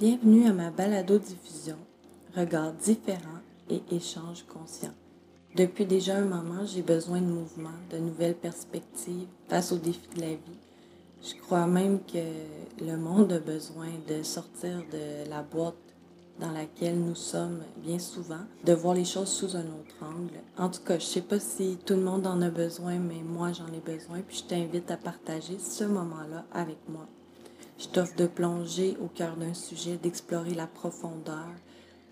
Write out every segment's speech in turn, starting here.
Bienvenue à ma balado-diffusion, Regards différents et échanges conscients. Depuis déjà un moment, j'ai besoin de mouvement, de nouvelles perspectives face aux défis de la vie. Je crois même que le monde a besoin de sortir de la boîte dans laquelle nous sommes bien souvent, de voir les choses sous un autre angle. En tout cas, je sais pas si tout le monde en a besoin, mais moi j'en ai besoin, puis je t'invite à partager ce moment-là avec moi. Je t'offre de plonger au cœur d'un sujet, d'explorer la profondeur,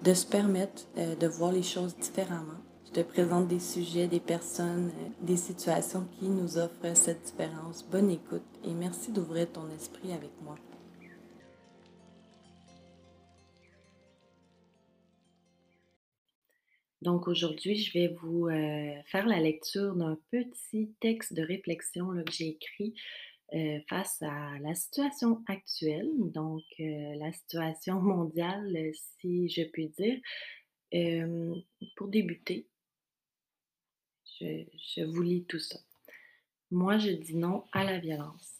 de se permettre euh, de voir les choses différemment. Je te présente des sujets, des personnes, euh, des situations qui nous offrent cette différence. Bonne écoute et merci d'ouvrir ton esprit avec moi. Donc aujourd'hui, je vais vous euh, faire la lecture d'un petit texte de réflexion que j'ai écrit euh, face à la situation actuelle, donc euh, la situation mondiale, si je puis dire. pour débuter, je, je vous lis tout ça. Moi, je dis non à la violence.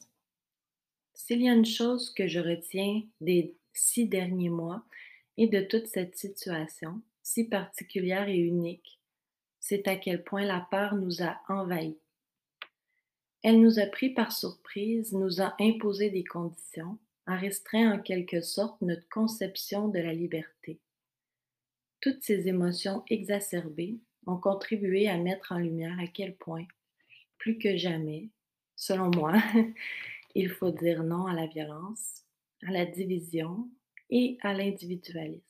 S'il y a une chose que je retiens des six derniers mois et de toute cette situation, si particulière et unique, c'est à quel point la peur nous a envahis. Elle nous a pris par surprise, nous a imposé des conditions, a restreint en quelque sorte notre conception de la liberté. Toutes ces émotions exacerbées ont contribué à mettre en lumière à quel point, plus que jamais, selon moi, il faut dire non à la violence, à la division et à l'individualisme.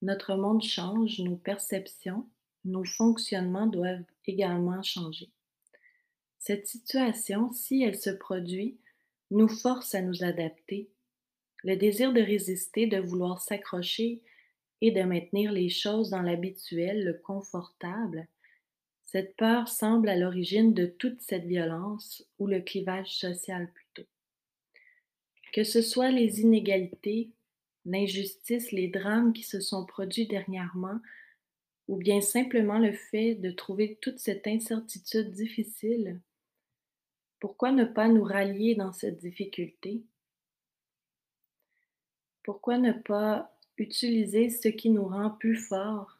Notre monde change, nos perceptions, nos fonctionnements doivent également changer. Cette situation, si elle se produit, nous force à nous adapter. Le désir de résister, de vouloir s'accrocher et de maintenir les choses dans l'habituel, le confortable, cette peur semble à l'origine de toute cette violence ou le clivage social plutôt. Que ce soit les inégalités, l'injustice, les drames qui se sont produits dernièrement, ou bien simplement le fait de trouver toute cette incertitude difficile, pourquoi ne pas nous rallier dans cette difficulté? Pourquoi ne pas utiliser ce qui nous rend plus forts,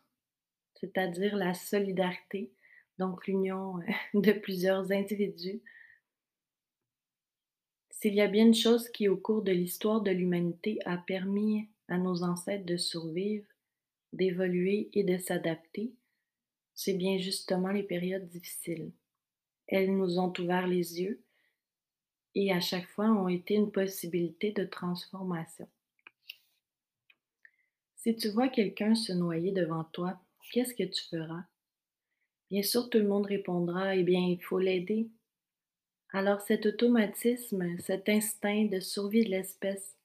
c'est-à-dire la solidarité, donc l'union de plusieurs individus? S'il y a bien une chose qui, au cours de l'histoire de l'humanité, a permis à nos ancêtres de survivre, d'évoluer et de s'adapter, c'est bien justement les périodes difficiles. Elles nous ont ouvert les yeux et à chaque fois ont été une possibilité de transformation. Si tu vois quelqu'un se noyer devant toi, qu'est-ce que tu feras? Bien sûr, tout le monde répondra, eh bien, il faut l'aider. Alors cet automatisme, cet instinct de survie de l'espèce,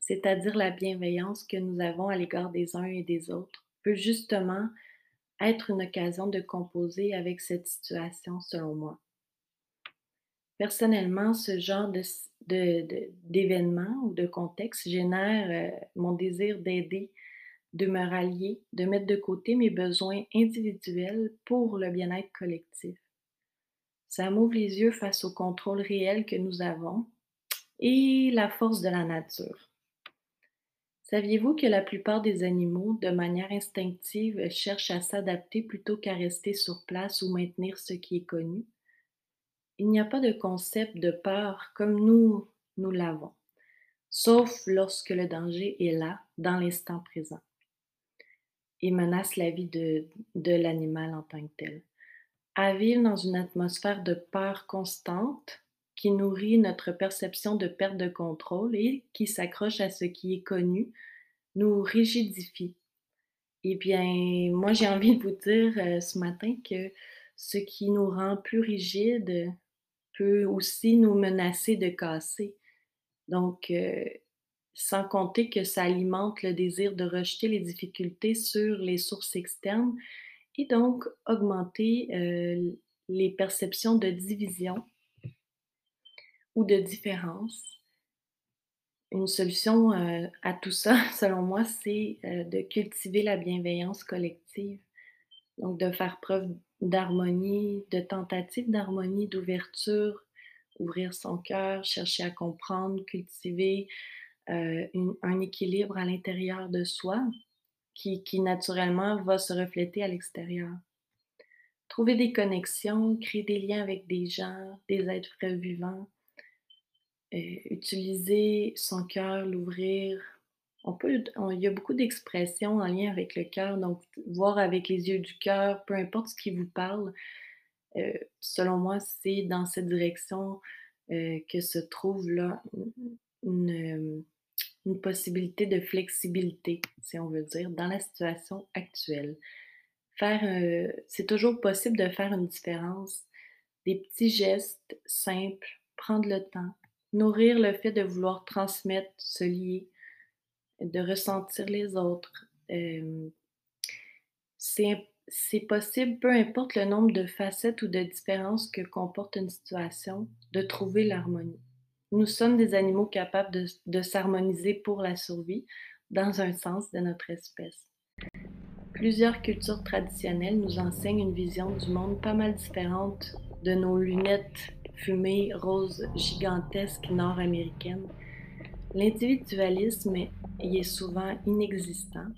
c'est-à-dire la bienveillance que nous avons à l'égard des uns et des autres, peut justement être une occasion de composer avec cette situation, selon moi. Personnellement, ce genre d'événement ou de contexte génère euh, mon désir d'aider, de me rallier, de mettre de côté mes besoins individuels pour le bien-être collectif. Ça m'ouvre les yeux face au contrôle réel que nous avons et la force de la nature. Saviez-vous que la plupart des animaux, de manière instinctive, cherchent à s'adapter plutôt qu'à rester sur place ou maintenir ce qui est connu? Il n'y a pas de concept de peur comme nous, nous l'avons, sauf lorsque le danger est là, dans l'instant présent, et menace la vie de, de l'animal en tant que tel. À vivre dans une atmosphère de peur constante, qui nourrit notre perception de perte de contrôle et qui s'accroche à ce qui est connu, nous rigidifie. Eh bien, moi, j'ai envie de vous dire euh, ce matin que ce qui nous rend plus rigides peut aussi nous menacer de casser. Donc, euh, sans compter que ça alimente le désir de rejeter les difficultés sur les sources externes et donc augmenter euh, les perceptions de division ou de différence. Une solution euh, à tout ça, selon moi, c'est euh, de cultiver la bienveillance collective. Donc, de faire preuve d'harmonie, de tentative d'harmonie, d'ouverture, ouvrir son cœur, chercher à comprendre, cultiver euh, un équilibre à l'intérieur de soi qui, qui, naturellement va se refléter à l'extérieur. Trouver des connexions, créer des liens avec des gens, des êtres vivants, euh, utiliser son cœur, l'ouvrir. On peut, il y a beaucoup d'expressions en lien avec le cœur, donc voir avec les yeux du cœur, peu importe ce qui vous parle. Euh, selon moi, c'est dans cette direction euh, que se trouve là une, une, possibilité de flexibilité, si on veut dire, dans la situation actuelle. Faire, c'est toujours possible de faire une différence, des petits gestes simples, prendre le temps, nourrir le fait de vouloir transmettre, se lier, de ressentir les autres. c'est possible, peu importe le nombre de facettes ou de différences que comporte une situation, de trouver l'harmonie. Nous sommes des animaux capables de, de s'harmoniser pour la survie dans un sens de notre espèce. Plusieurs cultures traditionnelles nous enseignent une vision du monde pas mal différente de nos lunettes fumée rose gigantesque nord-américaine, l'individualisme y est souvent inexistant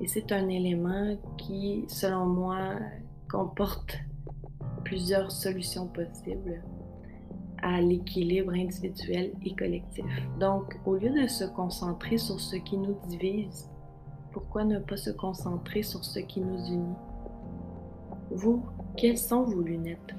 et c'est un élément qui, selon moi, comporte plusieurs solutions possibles à l'équilibre individuel et collectif. Donc, au lieu de se concentrer sur ce qui nous divise, pourquoi ne pas se concentrer sur ce qui nous unit? Vous, quelles sont vos lunettes?